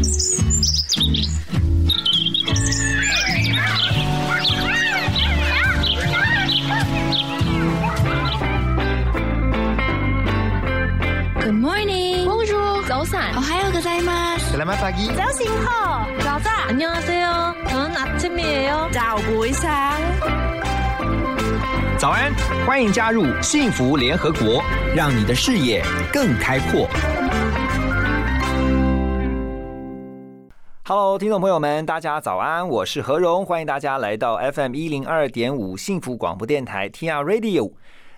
Good morning. Bonjour. 早安。 오하요 고자이마스. Selamat pagi. 早醒好。早安。 안녕하세요. 저는 아침이에요.早不sáng。早安，欢迎加入幸福联合国，让你的视野更开阔。 Hello，听众朋友们，大家早安，我是何荣，欢迎大家来到 FM 一零二点五幸福广播电台 TR Radio。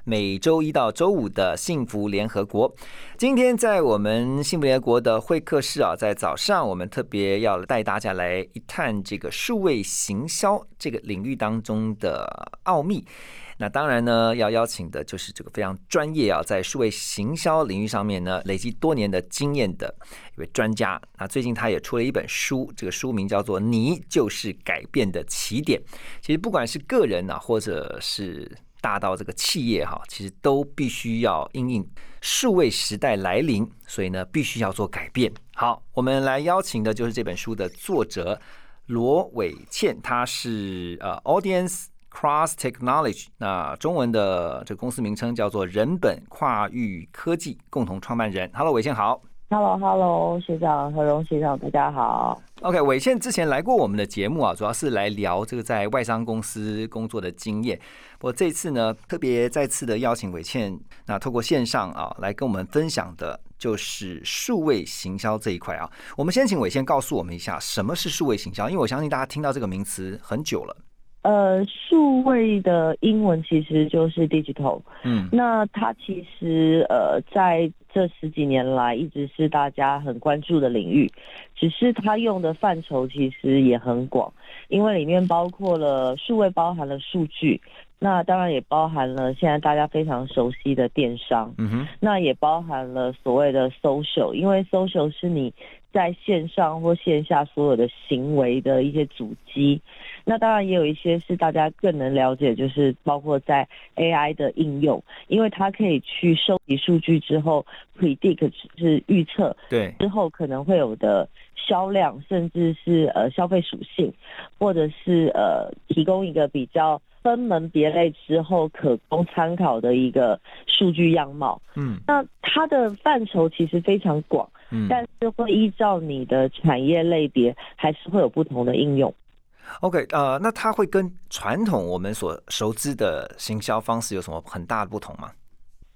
每周一到周五的幸福联合国，今天在我们幸福联合国的会客室啊，在早上我们特别要带大家来一探这个数位行销这个领域当中的奥秘。那当然呢，要邀请的就是这个非常专业啊，在数位行销领域上面呢，累积多年的经验的一位专家。那最近他也出了一本书，这个书名叫做《你就是改变的起点》。其实不管是个人啊，或者是大到这个企业哈，其实都必须要因应数位时代来临，所以呢，必须要做改变。好，我们来邀请的就是这本书的作者罗伟倩，他是呃 Audience Cross Technology，那中文的这个公司名称叫做人本跨域科技共同创办人。Hello，伟倩好。Hello，Hello，学长何荣学长，大家好。OK，伟倩之前来过我们的节目啊，主要是来聊这个在外商公司工作的经验。我这次呢，特别再次的邀请伟倩，那透过线上啊来跟我们分享的，就是数位行销这一块啊。我们先请伟倩告诉我们一下，什么是数位行销？因为我相信大家听到这个名词很久了。呃，数位的英文其实就是 digital，嗯。那它其实呃在这十几年来一直是大家很关注的领域，只是它用的范畴其实也很广，因为里面包括了数位，包含了数据，那当然也包含了现在大家非常熟悉的电商，嗯哼，那也包含了所谓的 social，因为 social 是你在线上或线下所有的行为的一些阻击。那当然也有一些是大家更能了解，就是包括在 AI 的应用，因为它可以去收集数据之后 predict 是预测对，之后可能会有的销量，甚至是呃消费属性，或者是呃提供一个比较分门别类之后可供参考的一个数据样貌。嗯那它的范畴其实非常广，嗯。但是会依照你的产业类别，还是会有不同的应用。OK，呃，那它会跟传统我们所熟知的行销方式有什么很大的不同吗？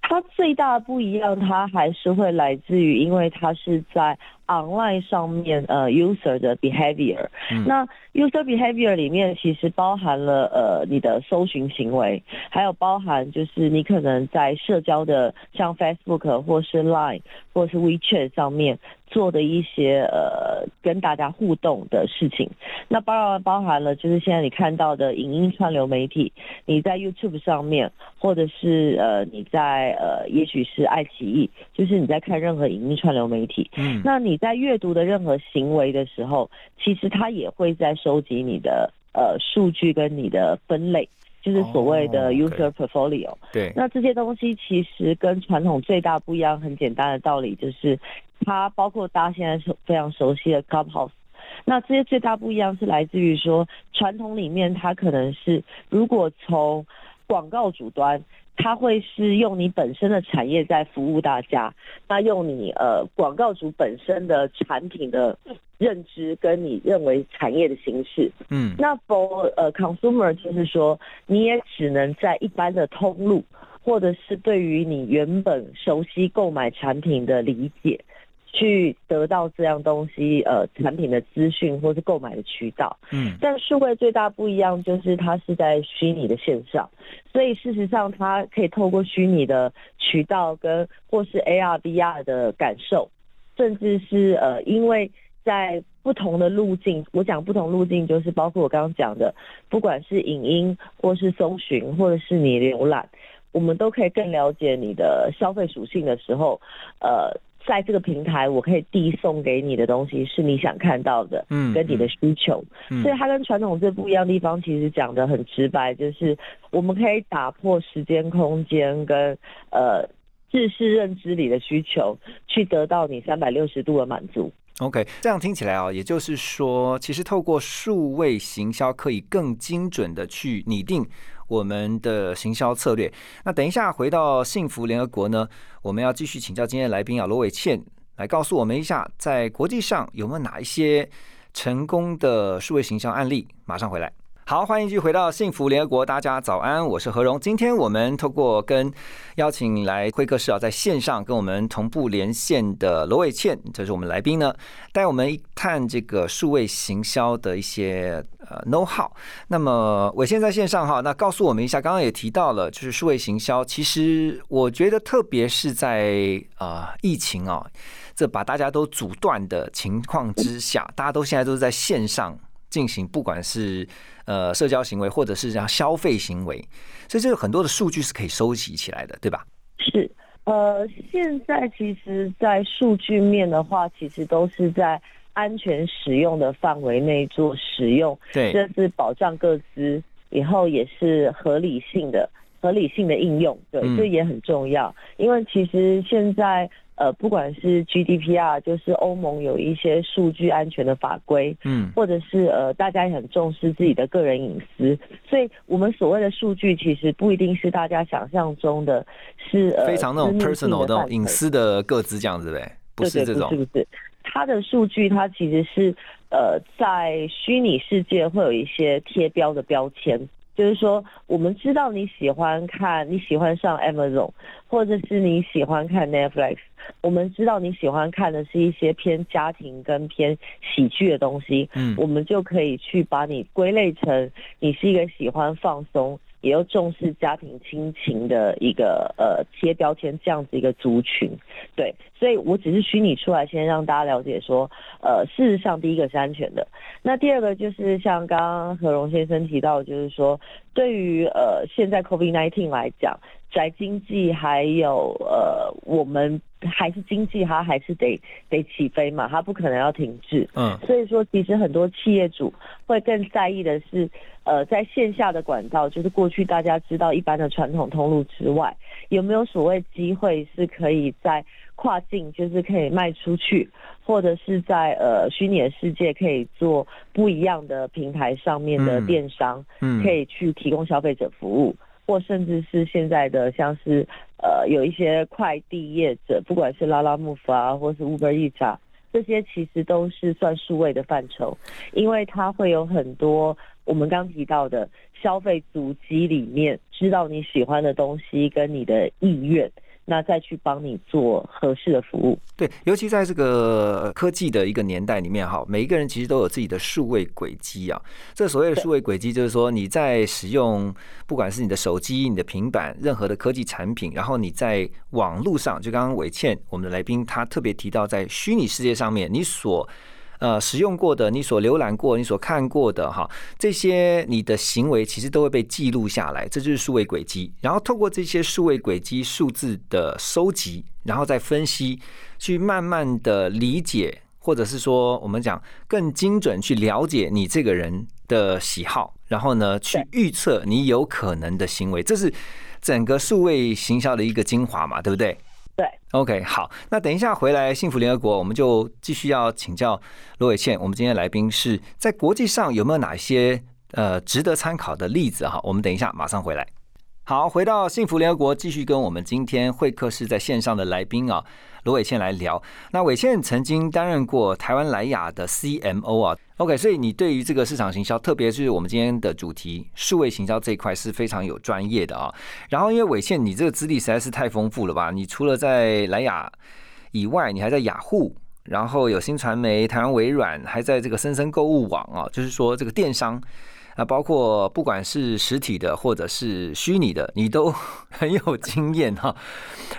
它最大的不一样，它还是会来自于，因为它是在 online 上面，呃，user 的 behavior。嗯那 user behavior 里面其实包含了呃你的搜寻行为，还有包含就是你可能在社交的像 Facebook 或是 Line 或是 WeChat 上面做的一些呃跟大家互动的事情。那包含包含了就是现在你看到的影音串流媒体，你在 YouTube 上面，或者是呃你在呃也许是爱奇艺，就是你在看任何影音串流媒体，嗯。那你在阅读的任何行为的时候，其实它也会在收集你的呃数据跟你的分类，就是所谓的 user portfolio。对，那这些东西其实跟传统最大不一样，很简单的道理就是，它包括大家现在是非常熟悉的 Clubhouse。那这些最大不一样是来自于说，传统里面它可能是如果从广告主端，它会是用你本身的产业在服务大家，那用你呃广告主本身的产品的认知跟你认为产业的形式，嗯。那 for 呃 consumer 就是说，你也只能在一般的通路，或者是对于你原本熟悉购买产品的理解，去得到这样东西呃产品的资讯或是购买的渠道。嗯但数位最大不一样就是它是在虚拟的线上，所以事实上它可以透过虚拟的渠道跟或是 AR、VR 的感受，甚至是呃因为。在不同的路径，我讲不同路径就是包括我刚刚讲的，不管是影音或是搜寻，或者是你浏览，我们都可以更了解你的消费属性的时候，呃，在这个平台我可以递送给你的东西是你想看到的，嗯跟你的需求。嗯所以它跟传统最不一样的地方，其实讲的很直白，就是我们可以打破时间、空间跟呃知识认知里的需求，去得到你三百六十度的满足。OK，这样听起来啊，也就是说，其实透过数位行销，可以更精准的去拟定我们的行销策略。那等一下回到幸福联合国呢，我们要继续请教今天的来宾啊，罗伟倩来告诉我们一下，在国际上有没有哪一些成功的数位行销案例？马上回来。好，欢迎继续回到幸福联合国，大家早安，我是何荣。今天我们透过跟邀请来会客室啊，在线上跟我们同步连线的罗伟倩，这是我们来宾呢，带我们一探这个数位行销的一些呃 know how。那么伟倩在线上哈，那告诉我们一下，刚刚也提到了，就是数位行销，其实我觉得特别是在啊疫情啊，这把大家都阻断的情况之下，大家都现在都是在线上进行，不管是呃，社交行为或者是这样消费行为，所以这个很多的数据是可以收集起来的，对吧？是，呃，现在其实，在数据面的话，其实都是在安全使用的范围内做使用，对，这是保障各自，以后也是合理性的、合理性的应用，对，这也很重要，因为其实现在。呃，不管是 GDPR，就是欧盟有一些数据安全的法规，嗯，或者是呃，大家也很重视自己的个人隐私，所以我们所谓的数据其实不一定是大家想象中的，是呃非常那种 personal 的隐私的各自这样子呗，不是这种，是不是？它的数据它其实是呃，在虚拟世界会有一些贴标的标签。就是说，我们知道你喜欢看，你喜欢上 Amazon，或者是你喜欢看 Netflix，我们知道你喜欢看的是一些偏家庭跟偏喜剧的东西，嗯，我们就可以去把你归类成你是一个喜欢放松。也要重视家庭亲情的一个呃贴标签这样子一个族群，对，所以我只是虚拟出来，先让大家了解说，呃，事实上第一个是安全的，那第二个就是像刚刚何荣先生提到，就是说对于呃现在 COVID-19 来讲。宅经济还有呃，我们还是经济，它还是得得起飞嘛，它不可能要停滞。嗯，所以说其实很多企业主会更在意的是，呃，在线下的管道，就是过去大家知道一般的传统通路之外，有没有所谓机会是可以在跨境，就是可以卖出去，或者是在呃虚拟的世界可以做不一样的平台上面的电商，嗯，可以去提供消费者服务。或甚至是现在的像是呃有一些快递业者，不管是拉拉木夫啊，或是 Uber Eats，这些其实都是算数位的范畴，因为它会有很多我们刚提到的消费足迹里面，知道你喜欢的东西跟你的意愿。那再去帮你做合适的服务。对，尤其在这个科技的一个年代里面，哈，每一个人其实都有自己的数位轨迹啊。这所谓的数位轨迹，就是说你在使用，不管是你的手机、你的平板，任何的科技产品，然后你在网络上，就刚刚伟倩我们的来宾他特别提到，在虚拟世界上面，你所呃，使用过的，你所浏览过、你所看过的，哈，这些你的行为其实都会被记录下来，这就是数位轨迹。然后透过这些数位轨迹数字的收集，然后再分析，去慢慢的理解，或者是说我们讲更精准去了解你这个人的喜好，然后呢，去预测你有可能的行为，这是整个数位行销的一个精华嘛，对不对？对，OK，好，那等一下回来幸福联合国，我们就继续要请教罗伟倩。我们今天来宾是在国际上有没有哪些呃值得参考的例子哈？我们等一下马上回来。好，回到幸福联合国，继续跟我们今天会客室在线上的来宾啊。罗伟倩来聊。那伟倩曾经担任过台湾莱雅的 CMO 啊，OK，所以你对于这个市场行销，特别是我们今天的主题数位行销这一块是非常有专业的啊。然后因为伟倩你这个资历实在是太丰富了吧？你除了在莱雅以外，你还在雅虎，然后有新传媒、台湾微软，还在这个森森购物网啊，就是说这个电商。那包括不管是实体的或者是虚拟的，你都 很有经验哈。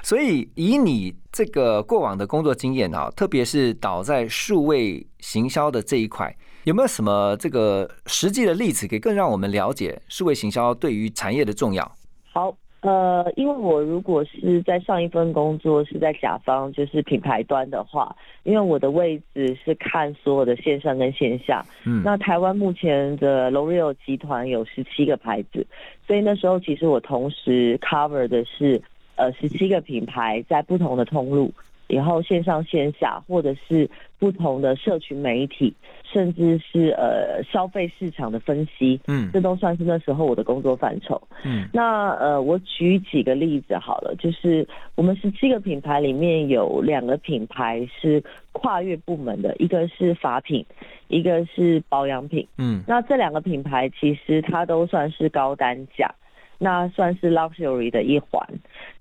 所以以你这个过往的工作经验啊，特别是倒在数位行销的这一块，有没有什么这个实际的例子，可以更让我们了解数位行销对于产业的重要？好。呃，因为我如果是在上一份工作是在甲方，就是品牌端的话，因为我的位置是看所有的线上跟线下。嗯，那台湾目前的 L'Oreal 集团有十七个牌子，所以那时候其实我同时 cover 的是呃十七个品牌在不同的通路，然后线上线下，或者是不同的社群媒体，甚至是呃消费市场的分析，嗯这都算是那时候我的工作范畴。嗯那呃，我举几个例子好了，就是我们十七个品牌里面有两个品牌是跨越部门的，一个是法品，一个是保养品。嗯那这两个品牌其实它都算是高单价，那算是 luxury 的一环。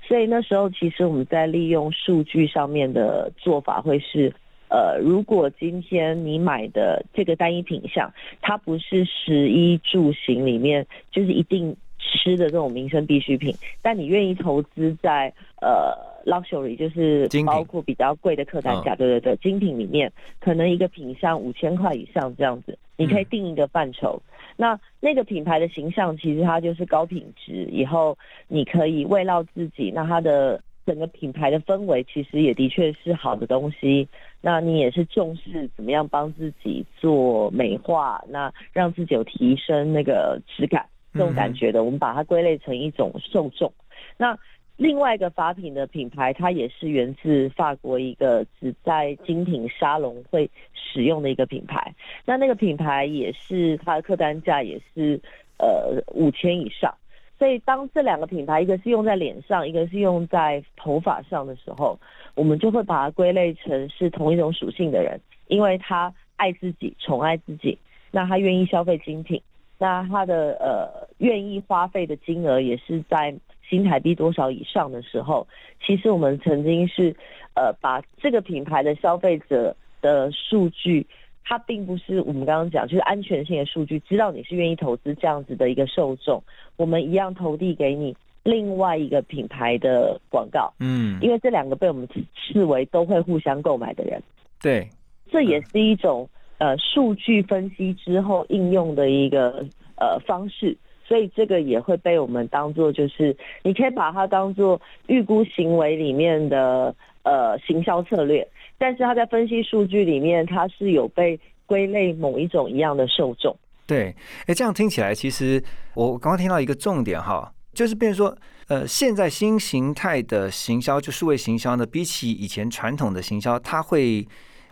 所以那时候其实我们在利用数据上面的做法会是。呃，如果今天你买的这个单一品项，它不是食衣住行里面就是一定吃的这种民生必需品，但你愿意投资在呃 luxury，就是包括比较贵的客单价，对对对，精品里面可能一个品项五千块以上这样子，你可以定一个范畴。那那个品牌的形象其实它就是高品质，以后你可以慰劳自己，那它的整个品牌的氛围其实也的确是好的东西。那你也是重视怎么样帮自己做美化，那让自己有提升那个质感这种感觉的，我们把它归类成一种受众。那另外一个法品的品牌，它也是源自法国一个只在精品沙龙会使用的一个品牌。那那个品牌也是它的客单价也是呃五千以上。所以当这两个品牌，一个是用在脸上，一个是用在头发上的时候，我们就会把它归类成是同一种属性的人，因为他爱自己，宠爱自己，那他愿意消费精品，那他的呃愿意花费的金额也是在新台币多少以上的时候，其实我们曾经是呃把这个品牌的消费者的数据。它并不是我们刚刚讲，就是安全性的数据，知道你是愿意投资这样子的一个受众，我们一样投递给你另外一个品牌的广告，嗯，因为这两个被我们视为都会互相购买的人，对，这也是一种呃数据分析之后应用的一个呃方式，所以这个也会被我们当做就是你可以把它当做预估行为里面的呃行销策略。但是它在分析数据里面，它是有被归类某一种一样的受众。对，哎，这样听起来，其实我刚刚听到一个重点哈，就是变成说，呃，现在新形态的行销，就数位行销呢，比起以前传统的行销，它会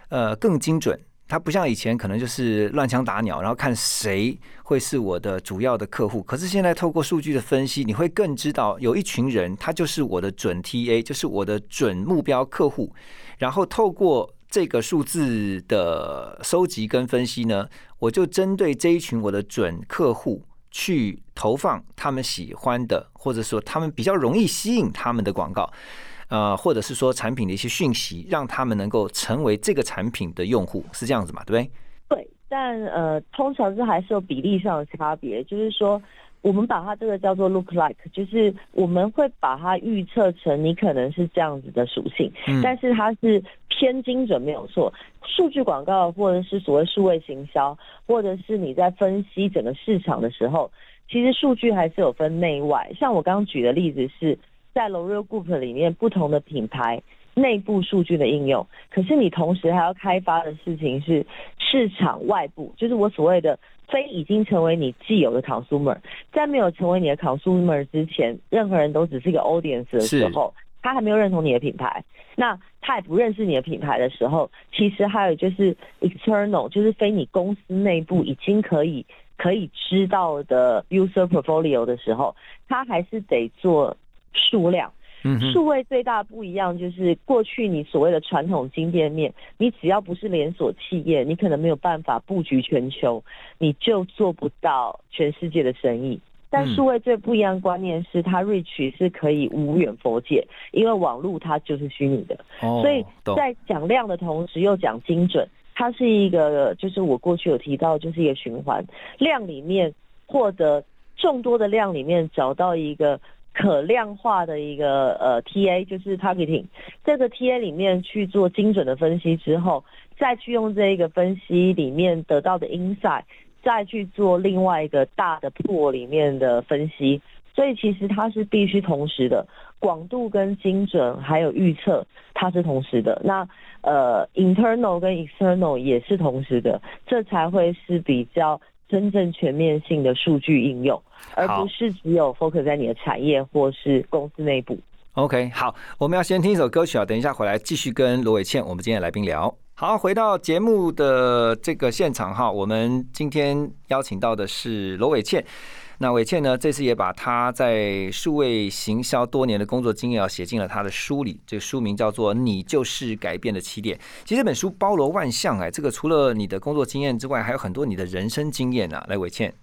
呃更精准。它不像以前可能就是乱枪打鸟，然后看谁会是我的主要的客户。可是现在透过数据的分析，你会更知道有一群人，他就是我的准 TA，就是我的准目标客户。然后透过这个数字的收集跟分析呢，我就针对这一群我的准客户去投放他们喜欢的，或者说他们比较容易吸引他们的广告，呃，或者是说产品的一些讯息，让他们能够成为这个产品的用户，是这样子嘛？对不对？对，但呃，通常是还是有比例上的差别，就是说。我们把它这个叫做 look like，就是我们会把它预测成你可能是这样子的属性，嗯但是它是偏精准没有错。数据广告或者是所谓数位行销，或者是你在分析整个市场的时候，其实数据还是有分内外。像我刚刚举的例子是在 L'Oreal Group 里面不同的品牌。内部数据的应用，可是你同时还要开发的事情是市场外部，就是我所谓的非已经成为你既有的 consumer，在没有成为你的 consumer 之前，任何人都只是一个 audience 的时候，他还没有认同你的品牌，那他也不认识你的品牌的时候，其实还有就是 external，就是非你公司内部已经可以可以知道的 user portfolio 的时候，他还是得做数量。数位最大不一样就是过去你所谓的传统金店面，你只要不是连锁企业，你可能没有办法布局全球，你就做不到全世界的生意。但嗯数位最不一样的观念是，它 reach 是可以无远佛界，因为网络它就是虚拟的，哦所以在讲量的同时又讲精准，它是一个就是我过去有提到，就是一个循环，量里面获得众多的量里面找到一个。可量化的一个呃 TA 就是 targeting，这个 TA 里面去做精准的分析之后，再去用这一个分析里面得到的 insight，再去做另外一个大的 pool 里面的分析，所以其实它是必须同时的，广度跟精准还有预测它是同时的。那呃 internal 跟 external 也是同时的，这才会是比较真正全面性的数据应用。而不是只有 focus 在你的产业或是公司内部。OK，好，我们要先听一首歌曲啊，等一下回来继续跟罗伟倩我们今天的来宾聊。好，回到节目的这个现场哈，我们今天邀请到的是罗伟倩。那伟倩呢，这次也把他在数位行销多年的工作经验啊，写进了他的书里。这个书名叫做《你就是改变的起点》。其实这本书包罗万象哎，这个除了你的工作经验之外，还有很多你的人生经验啊。来，伟倩，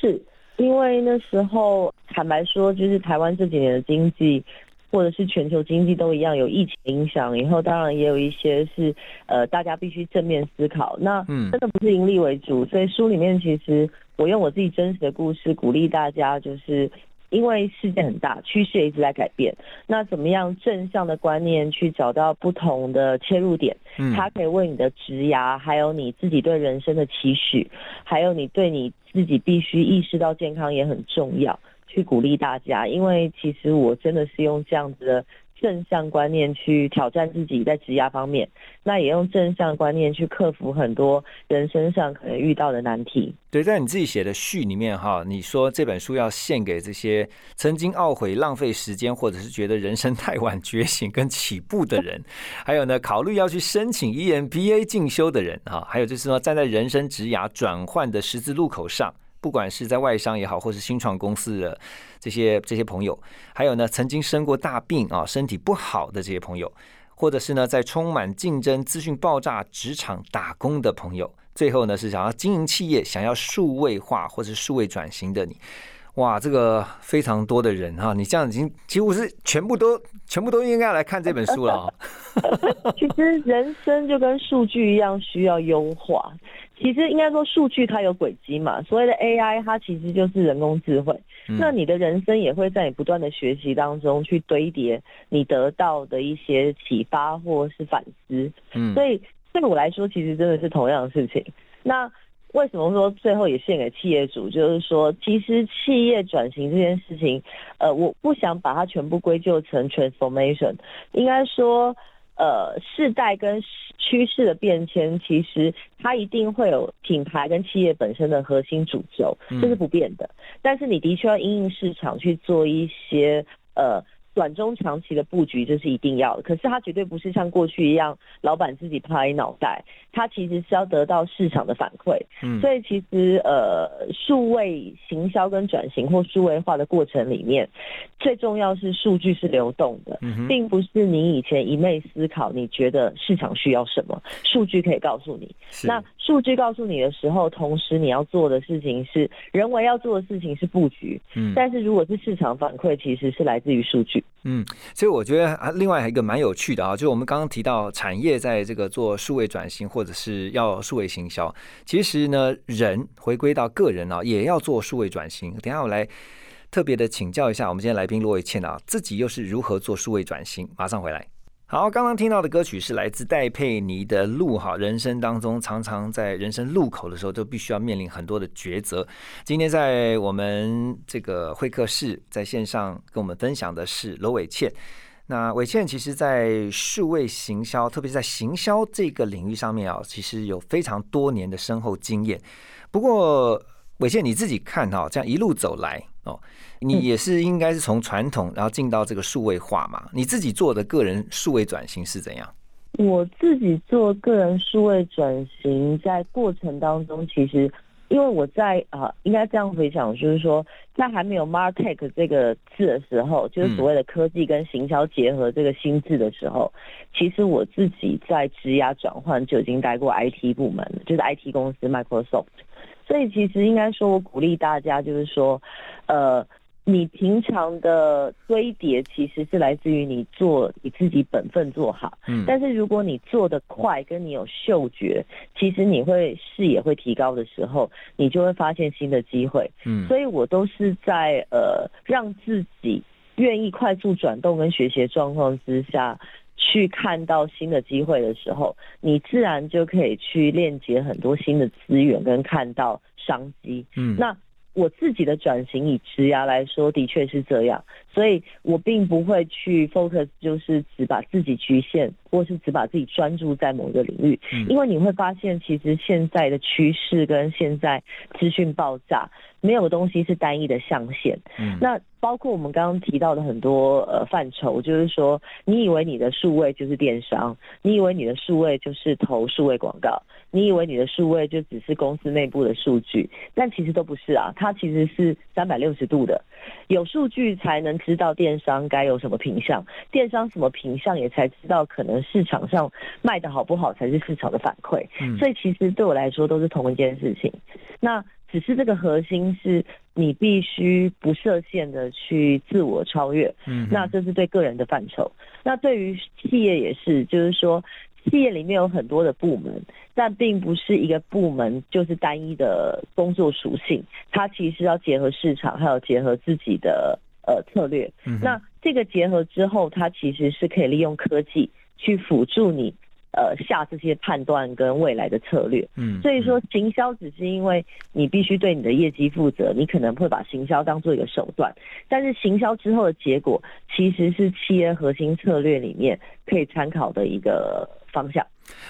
是因为那时候坦白说，就是台湾这几年的经济。或者是全球经济都一样有疫情影响，以后当然也有一些是呃大家必须正面思考。那真的不是盈利为主，所以书里面其实我用我自己真实的故事鼓励大家，就是因为世界很大，趋势也一直在改变。那怎么样正向的观念去找到不同的切入点？嗯，它可以为你的职涯，还有你自己对人生的期许，还有你对你自己必须意识到健康也很重要。去鼓励大家，因为其实我真的是用这样子的正向观念去挑战自己在职业方面，那也用正向观念去克服很多人生上可能遇到的难题。对，在你自己写的序里面哈，你说这本书要献给这些曾经懊悔浪费时间，或者是觉得人生太晚觉醒跟起步的人，还有呢，考虑要去申请 EMBA 进修的人哈，还有就是说站在人生职涯转换的十字路口上。不管是在外商也好，或是新创公司的这些这些朋友，还有呢曾经生过大病啊，身体不好的这些朋友，或者是呢在充满竞争、资讯爆炸职场打工的朋友，最后呢是想要经营企业、想要数位化或者数位转型的你，哇，这个非常多的人哈，你这样已经几乎是全部都全部都应该来看这本书了啊。其实人生就跟数据一样，需要优化。其实应该说，数据它有轨迹嘛。所谓的 AI，它其实就是人工智慧。那你的人生也会在你不断的学习当中去堆叠你得到的一些启发或是反思。嗯，所以对我来说，其实真的是同样的事情。那为什么说最后也献给企业主？就是说，其实企业转型这件事情，呃，我不想把它全部归咎成 transformation，应该说。呃，世代跟趋势的变迁，其实它一定会有品牌跟企业本身的核心主轴，这是不变的。但是你的确要因应市场去做一些呃。短中长期的布局这是一定要的，可是它绝对不是像过去一样，老板自己拍脑袋，它其实是要得到市场的反馈。嗯，所以其实呃，数位行销跟转型或数位化的过程里面，最重要是数据是流动的，并不是你以前一昧思考，你觉得市场需要什么，数据可以告诉你。那数据告诉你的时候，同时你要做的事情是人为要做的事情是布局。嗯，但是如果是市场反馈，其实是来自于数据。嗯，所以我觉得啊，另外还有一个蛮有趣的啊，就是我们刚刚提到产业在这个做数位转型，或者是要数位行销，其实呢，人回归到个人啊，也要做数位转型。等下我来特别的请教一下我们今天来宾罗伟倩啊，自己又是如何做数位转型？马上回来。好，刚刚听到的歌曲是来自戴佩妮的《路》哈，人生当中常常在人生路口的时候，都必须要面临很多的抉择。今天在我们这个会客室，在线上跟我们分享的是罗伟倩。那伟倩其实，在数位行销，特别是在行销这个领域上面啊，其实有非常多年的深厚经验。不过，伟倩你自己看哈，这样一路走来哦。你也是应该是从传统，然后进到这个数位化嘛？你自己做的个人数位转型是怎样？我自己做个人数位转型，在过程当中，其实因为我在啊，应该这样回想，就是说，在还没有 martech 这个字的时候，就是所谓的科技跟行销结合这个新字的时候，其实我自己在职涯转换就已经待过 IT 部门，就是 IT 公司 Microsoft。所以其实应该说，我鼓励大家，就是说，呃。你平常的堆叠其实是来自于你做你自己本分做好，嗯，但是如果你做的快，跟你有嗅觉，其实你会视野会提高的时候，你就会发现新的机会，嗯，所以我都是在呃让自己愿意快速转动跟学习状况之下去看到新的机会的时候，你自然就可以去链接很多新的资源跟看到商机，嗯，那。我自己的转型以职涯来说，的确是这样，所以我并不会去 focus，就是只把自己局限或是只把自己专注在某一个领域，嗯因为你会发现，其实现在的趋势跟现在资讯爆炸，没有东西是单一的象限。嗯那包括我们刚刚提到的很多呃范畴，就是说，你以为你的数位就是电商，你以为你的数位就是投数位广告，你以为你的数位就只是公司内部的数据，但其实都不是啊，它其实是三百六十度的，有数据才能知道电商该有什么品相，电商什么品相也才知道可能市场上卖的好不好才是市场的反馈。嗯所以其实对我来说都是同一件事情。那只是这个核心是你必须不设限的去自我超越，嗯那这是对个人的范畴。那对于企业也是，就是说企业里面有很多的部门，但并不是一个部门就是单一的工作属性，它其实要结合市场，还有结合自己的呃策略。嗯那这个结合之后，它其实是可以利用科技去辅助你。呃，下这些判断跟未来的策略，嗯所以说行销只是因为你必须对你的业绩负责，你可能会把行销当做一个手段，但是行销之后的结果其实是企业核心策略里面可以参考的一个方向。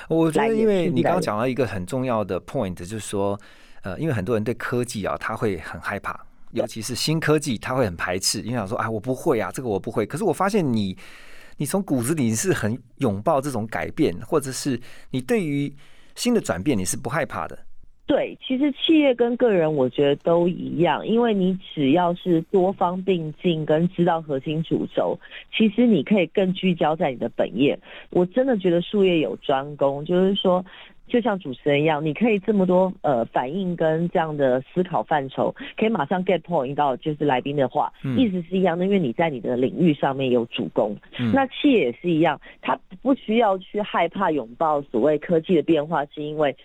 我觉得，因为你刚刚讲到一个很重要的 point，就是说，呃，因为很多人对科技啊，他会很害怕，尤其是新科技，他会很排斥，因为想说，啊，我不会啊，这个我不会。可是我发现你，你从骨子里是很拥抱这种改变，或者是你对于新的转变，你是不害怕的。对，其实企业跟个人我觉得都一样，因为你只要是多方并进跟知道核心主轴，其实你可以更聚焦在你的本业。我真的觉得术业有专攻，就是说。就像主持人一样，你可以这么多呃反应跟这样的思考范畴，可以马上 get point 到就是来宾的话，嗯意思是一样的，因为你在你的领域上面有主攻。嗯那企业也是一样，它不需要去害怕拥抱所谓科技的变化，是因为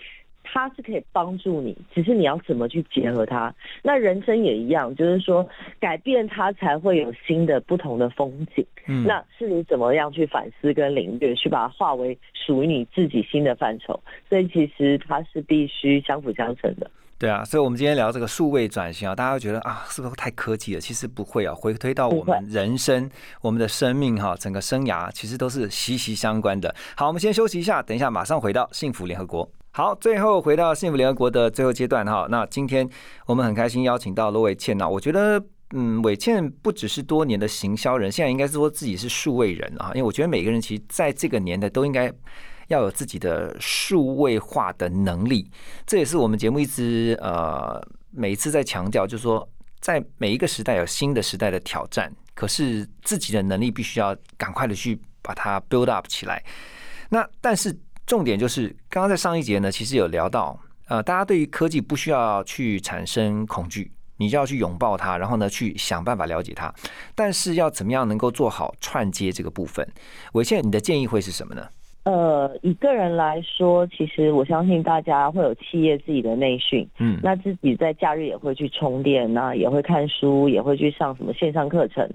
它是可以帮助你，只是你要怎么去结合它。那人生也一样，就是说改变它才会有新的不同的风景。嗯那是你怎么样去反思跟领略，去把它化为属于你自己新的范畴。所以其实它是必须相辅相成的。对啊，所以我们今天聊这个数位转型啊，大家会觉得啊，是不是太科技了？其实不会啊，回推到我们人生、我们的生命哈，整个生涯其实都是息息相关的。好，我们先休息一下，等一下马上回到幸福联合国。好，最后回到幸福联合国的最后阶段哈，那今天我们很开心邀请到罗伟倩啊，我觉得。嗯，伟倩不只是多年的行销人，现在应该是说自己是数位人啊，因为我觉得每个人其实在这个年代都应该要有自己的数位化的能力，这也是我们节目一直呃每一次在强调，就是说在每一个时代有新的时代的挑战，可是自己的能力必须要赶快的去把它 build up 起来。那但是重点就是，刚刚在上一节呢，其实有聊到，呃，大家对于科技不需要去产生恐惧。你就要去拥抱它，然后呢，去想办法了解它。但是要怎么样能够做好串接这个部分？伟倩，你的建议会是什么呢？呃，以个人来说，其实我相信大家会有企业自己的内训，嗯，那自己在假日也会去充电，那也会看书，也会去上什么线上课程。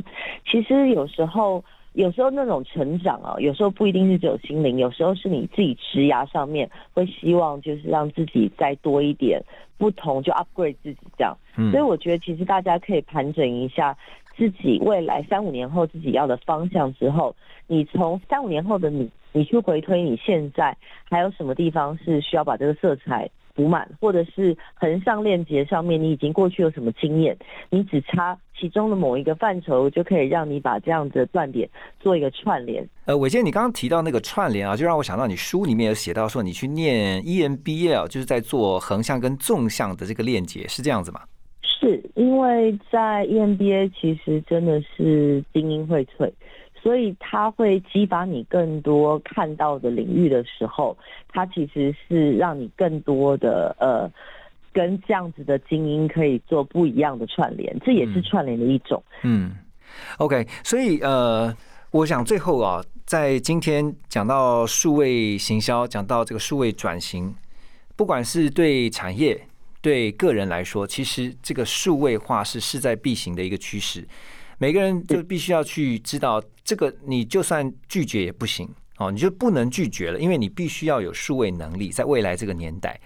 其实有时候，有时候那种成长啊，有时候不一定是只有心灵，有时候是你自己职涯上面会希望就是让自己再多一点不同，就 upgrade 自己这样。嗯所以我觉得其实大家可以盘整一下自己未来三五年后自己要的方向之后，你从三五年后的你，你去回推你现在还有什么地方是需要把这个色彩补满，或者是横向链接上面你已经过去有什么经验，你只差其中的某一个范畴，就可以让你把这样子的断点做一个串联。呃，伟健，你刚刚提到那个串联啊，就让我想到你书里面有写到说你去念 E EMBA，就是在做横向跟纵向的这个链接，是这样子吗？是因为在 E EMBA 其实真的是精英荟萃，所以它会激发你更多看到的领域的时候，它其实是让你更多的呃。跟这样子的精英可以做不一样的串联，这也是嗯串联的一种。嗯，OK，所以呃，我想最后啊，在今天讲到数位行销，讲到这个数位转型，不管是对产业、对个人来说，其实这个数位化是势在必行的一个趋势。每个人就必须要去知道，这个你就算拒绝也不行哦，你就不能拒绝了，因为你必须要有数位能力，在未来这个年代。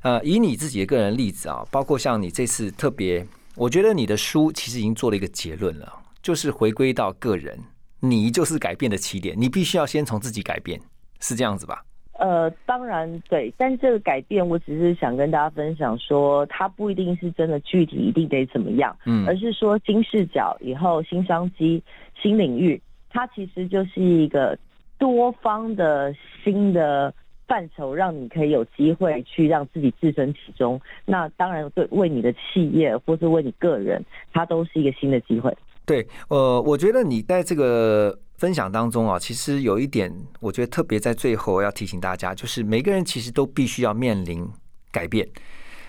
呃，以你自己的个人例子啊，包括像你这次特别，我觉得你的书其实已经做了一个结论了，就是回归到个人，你就是改变的起点，你必须要先从自己改变，是这样子吧？呃，当然对，但这个改变，我只是想跟大家分享说，它不一定是真的具体一定得怎么样，嗯而是说新视角以后新商机、新领域，它其实就是一个多方的新的范畴，让你可以有机会去让自己置身其中。那当然，对为你的企业或是为你个人，它都是一个新的机会。对，呃，我觉得你在这个分享当中啊，其实有一点，我觉得特别在最后要提醒大家，就是每个人其实都必须要面临改变，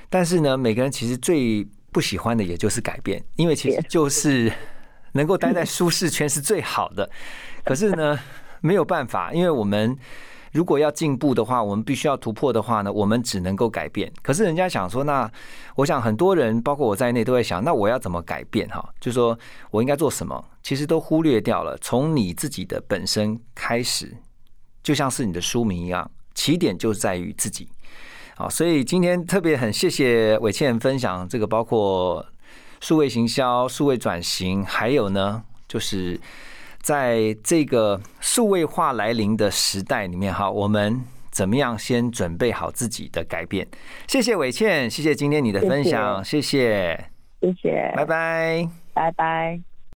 但是呢，每个人其实最不喜欢的也就是改变，因为其实就是能够待在舒适圈是最好的。可是呢，没有办法，因为我们如果要进步的话，我们必须要突破的话呢，我们只能够改变。可是人家想说，那我想很多人，包括我在内，都会想，那我要怎么改变？哈，就说我应该做什么？其实都忽略掉了，从你自己的本身开始，就像是你的书名一样，起点就在于自己。好，所以今天特别很谢谢伟倩分享这个，包括数位行销、数位转型，还有呢，就是在这个数位化来临的时代里面，哈，我们怎么样先准备好自己的改变？谢谢伟倩，谢谢今天你的分享，谢谢，谢谢，拜拜。拜拜。